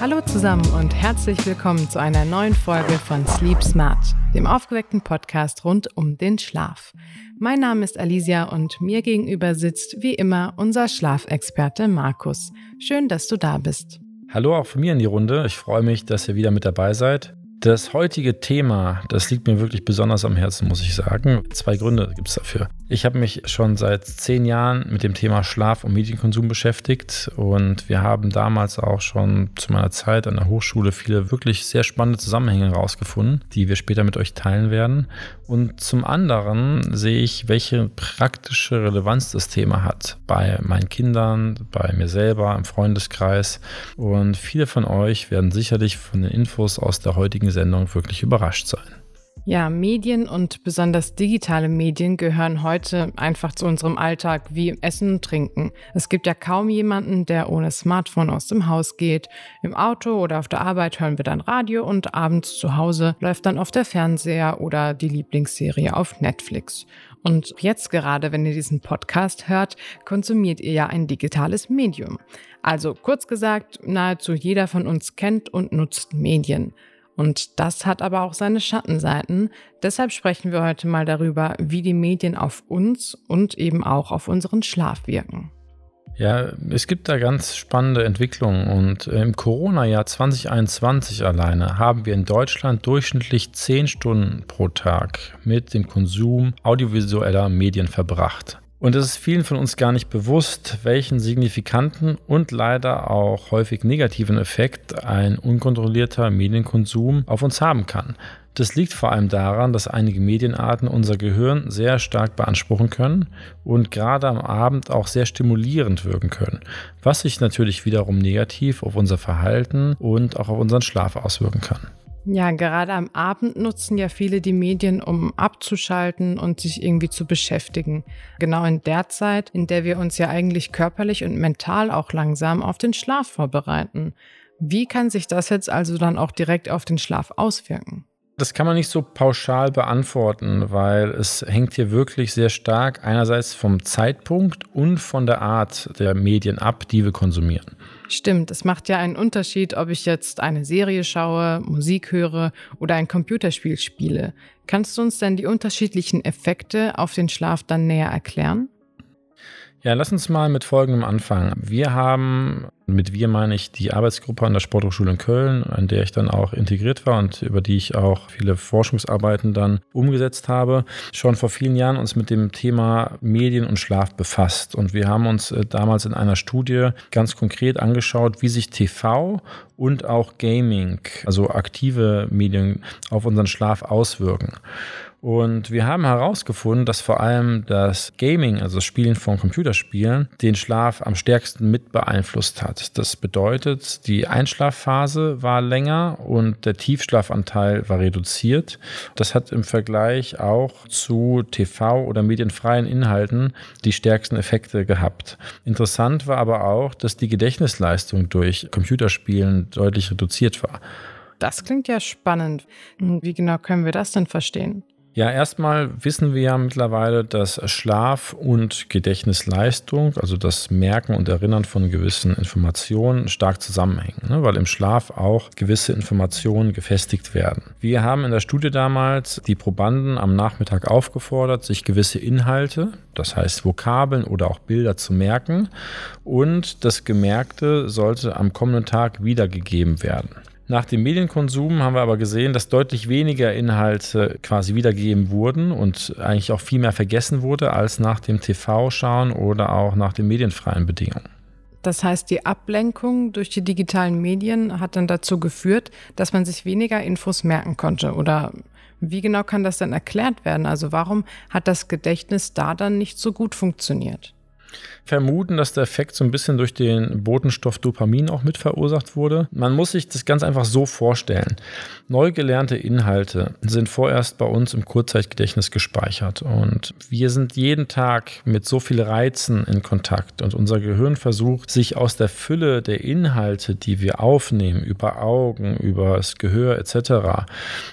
Hallo zusammen und herzlich willkommen zu einer neuen Folge von Sleep Smart, dem aufgeweckten Podcast rund um den Schlaf. Mein Name ist Alicia und mir gegenüber sitzt wie immer unser Schlafexperte Markus. Schön, dass du da bist. Hallo auch von mir in die Runde. Ich freue mich, dass ihr wieder mit dabei seid. Das heutige Thema, das liegt mir wirklich besonders am Herzen, muss ich sagen. Zwei Gründe gibt es dafür. Ich habe mich schon seit zehn Jahren mit dem Thema Schlaf und Medienkonsum beschäftigt und wir haben damals auch schon zu meiner Zeit an der Hochschule viele wirklich sehr spannende Zusammenhänge herausgefunden, die wir später mit euch teilen werden. Und zum anderen sehe ich, welche praktische Relevanz das Thema hat bei meinen Kindern, bei mir selber, im Freundeskreis. Und viele von euch werden sicherlich von den Infos aus der heutigen Sendung wirklich überrascht sein. Ja, Medien und besonders digitale Medien gehören heute einfach zu unserem Alltag wie Essen und Trinken. Es gibt ja kaum jemanden, der ohne Smartphone aus dem Haus geht. Im Auto oder auf der Arbeit hören wir dann Radio und abends zu Hause läuft dann oft der Fernseher oder die Lieblingsserie auf Netflix. Und jetzt gerade, wenn ihr diesen Podcast hört, konsumiert ihr ja ein digitales Medium. Also kurz gesagt, nahezu jeder von uns kennt und nutzt Medien. Und das hat aber auch seine Schattenseiten. Deshalb sprechen wir heute mal darüber, wie die Medien auf uns und eben auch auf unseren Schlaf wirken. Ja, es gibt da ganz spannende Entwicklungen und im Corona-Jahr 2021 alleine haben wir in Deutschland durchschnittlich 10 Stunden pro Tag mit dem Konsum audiovisueller Medien verbracht. Und es ist vielen von uns gar nicht bewusst, welchen signifikanten und leider auch häufig negativen Effekt ein unkontrollierter Medienkonsum auf uns haben kann. Das liegt vor allem daran, dass einige Medienarten unser Gehirn sehr stark beanspruchen können und gerade am Abend auch sehr stimulierend wirken können, was sich natürlich wiederum negativ auf unser Verhalten und auch auf unseren Schlaf auswirken kann. Ja, gerade am Abend nutzen ja viele die Medien, um abzuschalten und sich irgendwie zu beschäftigen. Genau in der Zeit, in der wir uns ja eigentlich körperlich und mental auch langsam auf den Schlaf vorbereiten. Wie kann sich das jetzt also dann auch direkt auf den Schlaf auswirken? Das kann man nicht so pauschal beantworten, weil es hängt hier wirklich sehr stark einerseits vom Zeitpunkt und von der Art der Medien ab, die wir konsumieren. Stimmt, es macht ja einen Unterschied, ob ich jetzt eine Serie schaue, Musik höre oder ein Computerspiel spiele. Kannst du uns denn die unterschiedlichen Effekte auf den Schlaf dann näher erklären? Ja, lass uns mal mit Folgendem anfangen. Wir haben, mit wir meine ich die Arbeitsgruppe an der Sporthochschule in Köln, an der ich dann auch integriert war und über die ich auch viele Forschungsarbeiten dann umgesetzt habe, schon vor vielen Jahren uns mit dem Thema Medien und Schlaf befasst. Und wir haben uns äh, damals in einer Studie ganz konkret angeschaut, wie sich TV und auch Gaming, also aktive Medien, auf unseren Schlaf auswirken. Und wir haben herausgefunden, dass vor allem das Gaming, also das Spielen von Computerspielen, den Schlaf am stärksten mit beeinflusst hat. Das bedeutet, die Einschlafphase war länger und der Tiefschlafanteil war reduziert. Das hat im Vergleich auch zu TV oder medienfreien Inhalten die stärksten Effekte gehabt. Interessant war aber auch, dass die Gedächtnisleistung durch Computerspielen deutlich reduziert war. Das klingt ja spannend. Wie genau können wir das denn verstehen? Ja, erstmal wissen wir ja mittlerweile, dass Schlaf und Gedächtnisleistung, also das Merken und Erinnern von gewissen Informationen, stark zusammenhängen, ne? weil im Schlaf auch gewisse Informationen gefestigt werden. Wir haben in der Studie damals die Probanden am Nachmittag aufgefordert, sich gewisse Inhalte, das heißt Vokabeln oder auch Bilder zu merken und das Gemerkte sollte am kommenden Tag wiedergegeben werden. Nach dem Medienkonsum haben wir aber gesehen, dass deutlich weniger Inhalte quasi wiedergegeben wurden und eigentlich auch viel mehr vergessen wurde als nach dem TV-Schauen oder auch nach den medienfreien Bedingungen. Das heißt, die Ablenkung durch die digitalen Medien hat dann dazu geführt, dass man sich weniger Infos merken konnte. Oder wie genau kann das dann erklärt werden? Also warum hat das Gedächtnis da dann nicht so gut funktioniert? Vermuten, dass der Effekt so ein bisschen durch den Botenstoff Dopamin auch mit verursacht wurde. Man muss sich das ganz einfach so vorstellen. Neu gelernte Inhalte sind vorerst bei uns im Kurzzeitgedächtnis gespeichert und wir sind jeden Tag mit so vielen Reizen in Kontakt und unser Gehirn versucht, sich aus der Fülle der Inhalte, die wir aufnehmen, über Augen, über das Gehör etc.,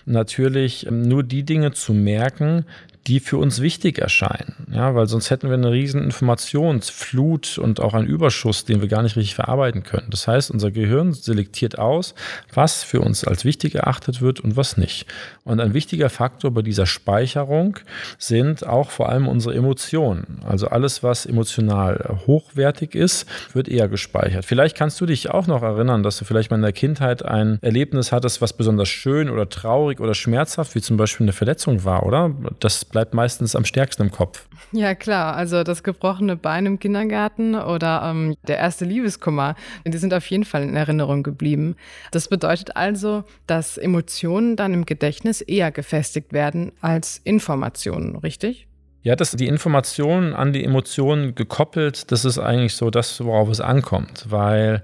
natürlich nur die Dinge zu merken, die für uns wichtig erscheinen. Ja, weil sonst hätten wir eine riesen Informationsflut und auch einen Überschuss, den wir gar nicht richtig verarbeiten können. Das heißt, unser Gehirn selektiert aus, was für uns als wichtig erachtet wird und was nicht. Und ein wichtiger Faktor bei dieser Speicherung sind auch vor allem unsere Emotionen. Also alles, was emotional hochwertig ist, wird eher gespeichert. Vielleicht kannst du dich auch noch erinnern, dass du vielleicht mal in der Kindheit ein Erlebnis hattest, was besonders schön oder traurig oder schmerzhaft, wie zum Beispiel eine Verletzung war, oder? Das bleibt bleibt meistens am stärksten im Kopf. Ja, klar. Also das gebrochene Bein im Kindergarten oder ähm, der erste Liebeskummer, die sind auf jeden Fall in Erinnerung geblieben. Das bedeutet also, dass Emotionen dann im Gedächtnis eher gefestigt werden als Informationen, richtig? Ja, das, die Informationen an die Emotionen gekoppelt, das ist eigentlich so das, worauf es ankommt. Weil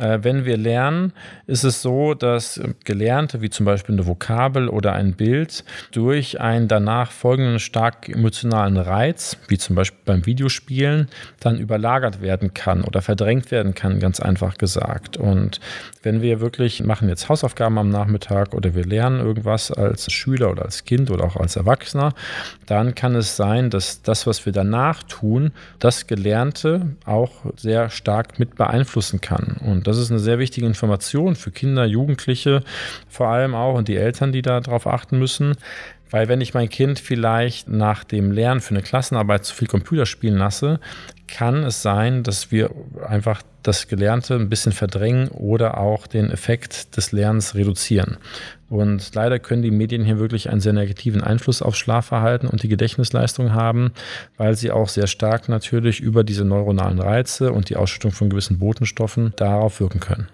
äh, wenn wir lernen, ist es so, dass Gelernte, wie zum Beispiel eine Vokabel oder ein Bild, durch einen danach folgenden stark emotionalen Reiz, wie zum Beispiel beim Videospielen, dann überlagert werden kann oder verdrängt werden kann, ganz einfach gesagt. Und wenn wir wirklich machen jetzt Hausaufgaben am Nachmittag oder wir lernen irgendwas als Schüler oder als Kind oder auch als Erwachsener, dann kann es sein, sein, dass das, was wir danach tun, das Gelernte auch sehr stark mit beeinflussen kann. Und das ist eine sehr wichtige Information für Kinder, Jugendliche vor allem auch und die Eltern, die darauf achten müssen. Weil wenn ich mein Kind vielleicht nach dem Lernen für eine Klassenarbeit zu viel Computer spielen lasse, kann es sein, dass wir einfach das Gelernte ein bisschen verdrängen oder auch den Effekt des Lernens reduzieren. Und leider können die Medien hier wirklich einen sehr negativen Einfluss auf Schlafverhalten und die Gedächtnisleistung haben, weil sie auch sehr stark natürlich über diese neuronalen Reize und die Ausschüttung von gewissen Botenstoffen darauf wirken können.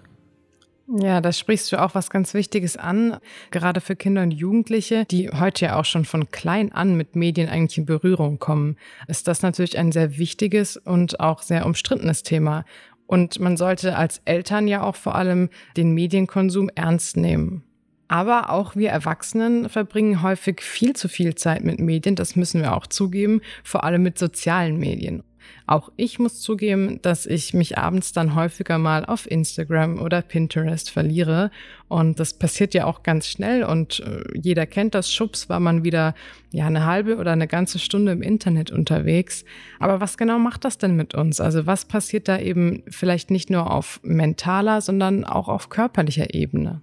Ja, da sprichst du auch was ganz Wichtiges an, gerade für Kinder und Jugendliche, die heute ja auch schon von klein an mit Medien eigentlich in Berührung kommen, ist das natürlich ein sehr wichtiges und auch sehr umstrittenes Thema. Und man sollte als Eltern ja auch vor allem den Medienkonsum ernst nehmen. Aber auch wir Erwachsenen verbringen häufig viel zu viel Zeit mit Medien, das müssen wir auch zugeben, vor allem mit sozialen Medien. Auch ich muss zugeben, dass ich mich abends dann häufiger mal auf Instagram oder Pinterest verliere. Und das passiert ja auch ganz schnell und äh, jeder kennt das. Schubs war man wieder ja eine halbe oder eine ganze Stunde im Internet unterwegs. Aber was genau macht das denn mit uns? Also was passiert da eben vielleicht nicht nur auf mentaler, sondern auch auf körperlicher Ebene?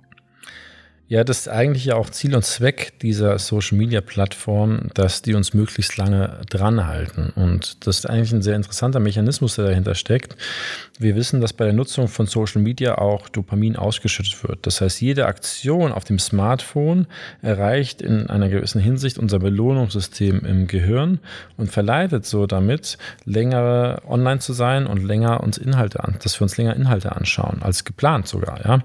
Ja, das ist eigentlich ja auch Ziel und Zweck dieser Social Media Plattform, dass die uns möglichst lange dranhalten. Und das ist eigentlich ein sehr interessanter Mechanismus, der dahinter steckt. Wir wissen, dass bei der Nutzung von Social Media auch Dopamin ausgeschüttet wird. Das heißt, jede Aktion auf dem Smartphone erreicht in einer gewissen Hinsicht unser Belohnungssystem im Gehirn und verleitet so damit, länger online zu sein und länger uns Inhalte an, dass wir uns länger Inhalte anschauen, als geplant sogar, ja.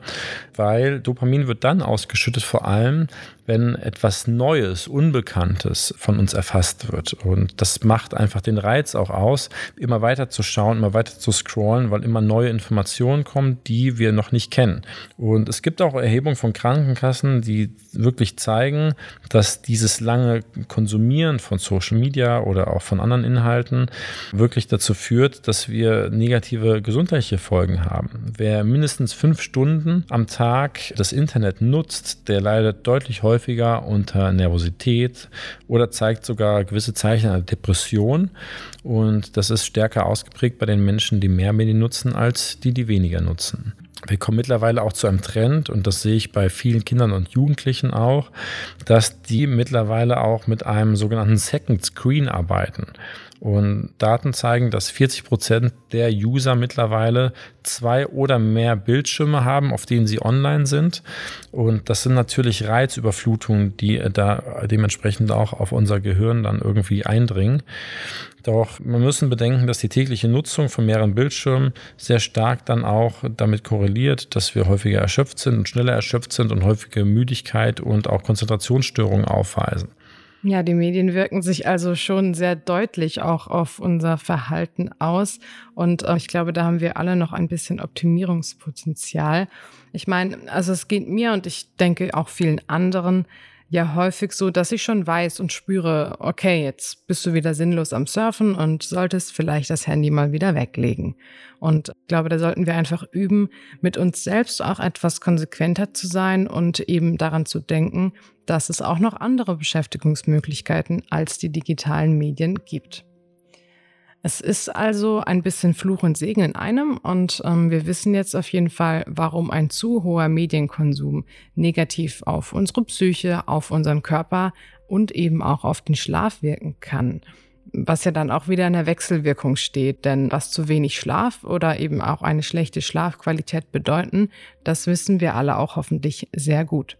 Weil Dopamin wird dann ausgeschüttet, ausgeschüttet, vor allem, wenn etwas Neues, Unbekanntes von uns erfasst wird. Und das macht einfach den Reiz auch aus, immer weiter zu schauen, immer weiter zu scrollen, weil immer neue Informationen kommen, die wir noch nicht kennen. Und es gibt auch Erhebungen von Krankenkassen, die wirklich zeigen, dass dieses lange Konsumieren von Social Media oder auch von anderen Inhalten wirklich dazu führt, dass wir negative gesundheitliche Folgen haben. Wer mindestens fünf Stunden am Tag das Internet nutzt, der leidet deutlich häufiger häufiger unter Nervosität oder zeigt sogar gewisse Zeichen einer Depression. Und das ist stärker ausgeprägt bei den Menschen, die mehr Medien nutzen, als die, die weniger nutzen. Wir kommen mittlerweile auch zu einem Trend, und das sehe ich bei vielen Kindern und Jugendlichen auch, dass die mittlerweile auch mit einem sogenannten Second Screen arbeiten. Und Daten zeigen, dass 40 Prozent der User mittlerweile zwei oder mehr Bildschirme haben, auf denen sie online sind. Und das sind natürlich Reizüberflutungen, die da dementsprechend auch auf unser Gehirn dann irgendwie eindringen. Doch wir müssen bedenken, dass die tägliche Nutzung von mehreren Bildschirmen sehr stark dann auch damit korreliert, dass wir häufiger erschöpft sind und schneller erschöpft sind und häufige Müdigkeit und auch Konzentrationsstörungen aufweisen. Ja, die Medien wirken sich also schon sehr deutlich auch auf unser Verhalten aus. Und äh, ich glaube, da haben wir alle noch ein bisschen Optimierungspotenzial. Ich meine, also es geht mir und ich denke auch vielen anderen ja häufig so, dass ich schon weiß und spüre, okay, jetzt bist du wieder sinnlos am Surfen und solltest vielleicht das Handy mal wieder weglegen. Und ich glaube, da sollten wir einfach üben, mit uns selbst auch etwas konsequenter zu sein und eben daran zu denken, dass es auch noch andere Beschäftigungsmöglichkeiten als die digitalen Medien gibt. Es ist also ein bisschen Fluch und Segen in einem und ähm, wir wissen jetzt auf jeden Fall, warum ein zu hoher Medienkonsum negativ auf unsere Psyche, auf unseren Körper und eben auch auf den Schlaf wirken kann. Was ja dann auch wieder in der Wechselwirkung steht, denn was zu wenig Schlaf oder eben auch eine schlechte Schlafqualität bedeuten, das wissen wir alle auch hoffentlich sehr gut.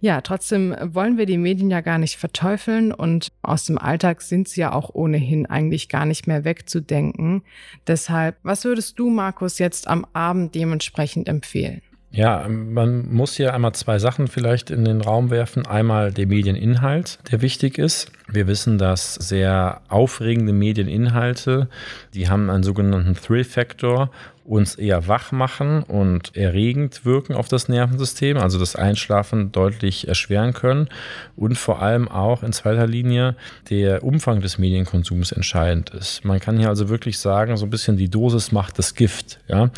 Ja, trotzdem wollen wir die Medien ja gar nicht verteufeln und aus dem Alltag sind sie ja auch ohnehin eigentlich gar nicht mehr wegzudenken. Deshalb, was würdest du, Markus, jetzt am Abend dementsprechend empfehlen? Ja, man muss hier einmal zwei Sachen vielleicht in den Raum werfen. Einmal der Medieninhalt, der wichtig ist. Wir wissen, dass sehr aufregende Medieninhalte, die haben einen sogenannten Thrill-Factor uns eher wach machen und erregend wirken auf das Nervensystem, also das Einschlafen deutlich erschweren können und vor allem auch in zweiter Linie der Umfang des Medienkonsums entscheidend ist. Man kann hier also wirklich sagen, so ein bisschen die Dosis macht das Gift. Ja?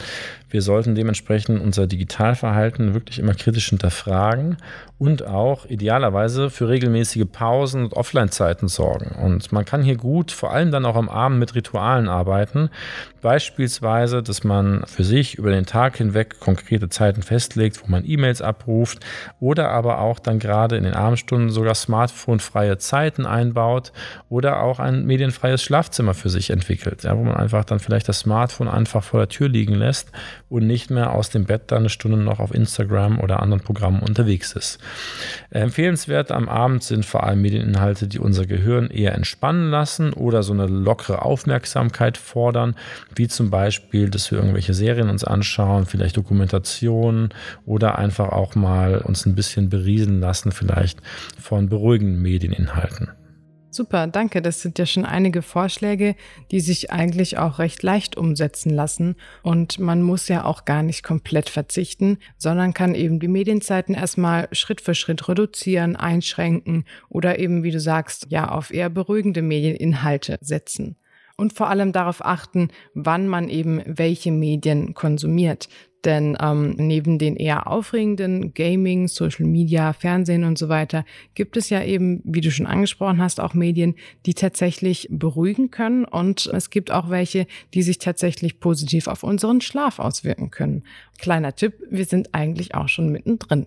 Wir sollten dementsprechend unser Digitalverhalten wirklich immer kritisch hinterfragen und auch idealerweise für regelmäßige Pausen und Offline-Zeiten sorgen. Und man kann hier gut, vor allem dann auch am Abend mit Ritualen arbeiten. Beispielsweise, dass man für sich über den Tag hinweg konkrete Zeiten festlegt, wo man E-Mails abruft oder aber auch dann gerade in den Abendstunden sogar smartphone-freie Zeiten einbaut oder auch ein medienfreies Schlafzimmer für sich entwickelt, ja, wo man einfach dann vielleicht das Smartphone einfach vor der Tür liegen lässt und nicht mehr aus dem Bett dann eine Stunde noch auf Instagram oder anderen Programmen unterwegs ist. Empfehlenswert am Abend sind vor allem Medieninhalte, die unser Gehirn eher entspannen lassen oder so eine lockere Aufmerksamkeit fordern, wie zum Beispiel, dass wir irgendwelche Serien uns anschauen, vielleicht Dokumentationen oder einfach auch mal uns ein bisschen beriesen lassen, vielleicht von beruhigenden Medieninhalten. Super, danke. Das sind ja schon einige Vorschläge, die sich eigentlich auch recht leicht umsetzen lassen. Und man muss ja auch gar nicht komplett verzichten, sondern kann eben die Medienzeiten erstmal Schritt für Schritt reduzieren, einschränken oder eben, wie du sagst, ja, auf eher beruhigende Medieninhalte setzen und vor allem darauf achten, wann man eben welche Medien konsumiert. Denn ähm, neben den eher aufregenden Gaming, Social Media, Fernsehen und so weiter gibt es ja eben, wie du schon angesprochen hast, auch Medien, die tatsächlich beruhigen können. Und es gibt auch welche, die sich tatsächlich positiv auf unseren Schlaf auswirken können. Kleiner Tipp, wir sind eigentlich auch schon mittendrin.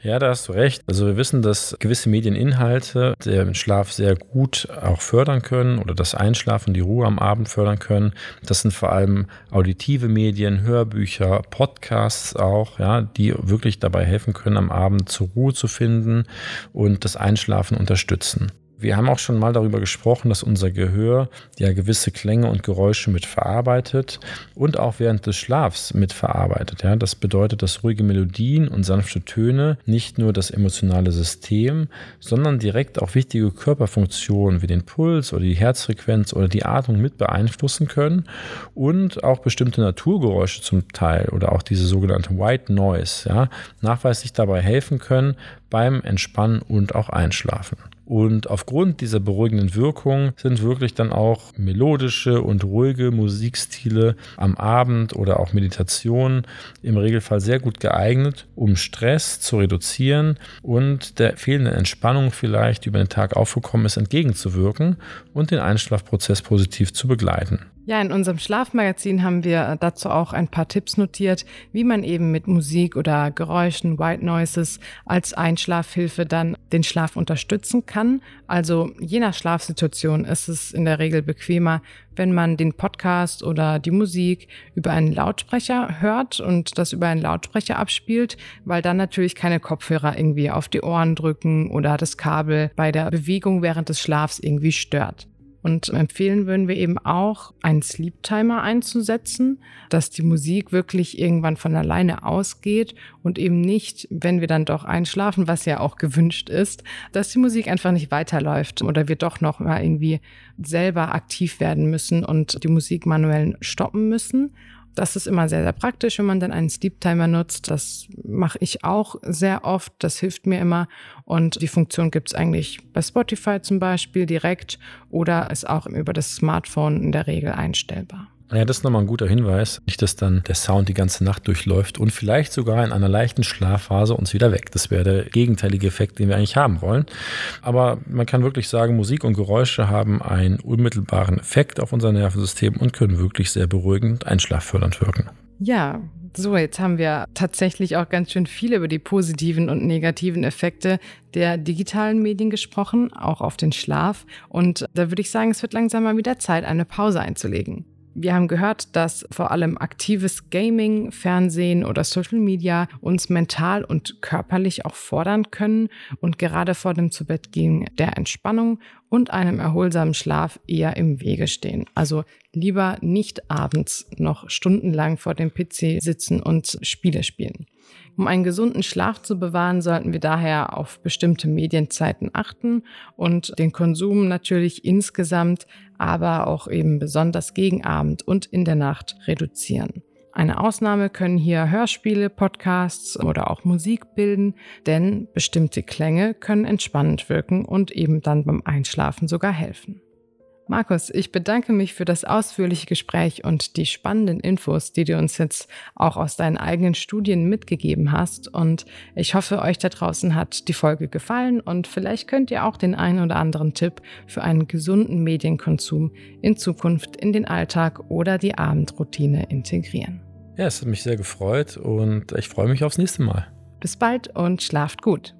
Ja, da hast du recht. Also wir wissen, dass gewisse Medieninhalte den Schlaf sehr gut auch fördern können oder das Einschlafen, die Ruhe am Abend fördern können. Das sind vor allem auditive Medien, Hörbücher, Podcasts auch, ja, die wirklich dabei helfen können, am Abend zur Ruhe zu finden und das Einschlafen unterstützen. Wir haben auch schon mal darüber gesprochen, dass unser Gehör ja gewisse Klänge und Geräusche mit verarbeitet und auch während des Schlafs mit verarbeitet. Ja, das bedeutet, dass ruhige Melodien und sanfte Töne nicht nur das emotionale System, sondern direkt auch wichtige Körperfunktionen wie den Puls oder die Herzfrequenz oder die Atmung mit beeinflussen können und auch bestimmte Naturgeräusche zum Teil oder auch diese sogenannte White Noise ja, nachweislich dabei helfen können beim Entspannen und auch Einschlafen. Und aufgrund dieser beruhigenden Wirkung sind wirklich dann auch melodische und ruhige Musikstile am Abend oder auch Meditation im Regelfall sehr gut geeignet, um Stress zu reduzieren und der fehlenden Entspannung vielleicht über den Tag aufgekommen ist, entgegenzuwirken und den Einschlafprozess positiv zu begleiten. Ja, in unserem Schlafmagazin haben wir dazu auch ein paar Tipps notiert, wie man eben mit Musik oder Geräuschen, White Noises als Einschlafhilfe dann den Schlaf unterstützen kann. Also je nach Schlafsituation ist es in der Regel bequemer, wenn man den Podcast oder die Musik über einen Lautsprecher hört und das über einen Lautsprecher abspielt, weil dann natürlich keine Kopfhörer irgendwie auf die Ohren drücken oder das Kabel bei der Bewegung während des Schlafs irgendwie stört. Und empfehlen würden wir eben auch, einen Sleep Timer einzusetzen, dass die Musik wirklich irgendwann von alleine ausgeht und eben nicht, wenn wir dann doch einschlafen, was ja auch gewünscht ist, dass die Musik einfach nicht weiterläuft oder wir doch noch mal irgendwie selber aktiv werden müssen und die Musik manuell stoppen müssen. Das ist immer sehr, sehr praktisch, wenn man dann einen Sleep Timer nutzt. Das mache ich auch sehr oft. Das hilft mir immer. Und die Funktion gibt es eigentlich bei Spotify zum Beispiel direkt oder ist auch über das Smartphone in der Regel einstellbar. Ja, das ist nochmal ein guter Hinweis. Nicht, dass dann der Sound die ganze Nacht durchläuft und vielleicht sogar in einer leichten Schlafphase uns wieder weg. Das wäre der gegenteilige Effekt, den wir eigentlich haben wollen. Aber man kann wirklich sagen, Musik und Geräusche haben einen unmittelbaren Effekt auf unser Nervensystem und können wirklich sehr beruhigend einschlaffördernd wirken. Ja, so, jetzt haben wir tatsächlich auch ganz schön viel über die positiven und negativen Effekte der digitalen Medien gesprochen, auch auf den Schlaf. Und da würde ich sagen, es wird langsam mal wieder Zeit, eine Pause einzulegen. Wir haben gehört, dass vor allem aktives Gaming, Fernsehen oder Social Media uns mental und körperlich auch fordern können und gerade vor dem Zubettgehen der Entspannung und einem erholsamen Schlaf eher im Wege stehen. Also lieber nicht abends noch stundenlang vor dem PC sitzen und Spiele spielen. Um einen gesunden Schlaf zu bewahren, sollten wir daher auf bestimmte Medienzeiten achten und den Konsum natürlich insgesamt, aber auch eben besonders gegen Abend und in der Nacht reduzieren. Eine Ausnahme können hier Hörspiele, Podcasts oder auch Musik bilden, denn bestimmte Klänge können entspannend wirken und eben dann beim Einschlafen sogar helfen. Markus, ich bedanke mich für das ausführliche Gespräch und die spannenden Infos, die du uns jetzt auch aus deinen eigenen Studien mitgegeben hast. Und ich hoffe, euch da draußen hat die Folge gefallen und vielleicht könnt ihr auch den einen oder anderen Tipp für einen gesunden Medienkonsum in Zukunft in den Alltag oder die Abendroutine integrieren. Ja, es hat mich sehr gefreut und ich freue mich aufs nächste Mal. Bis bald und schlaft gut.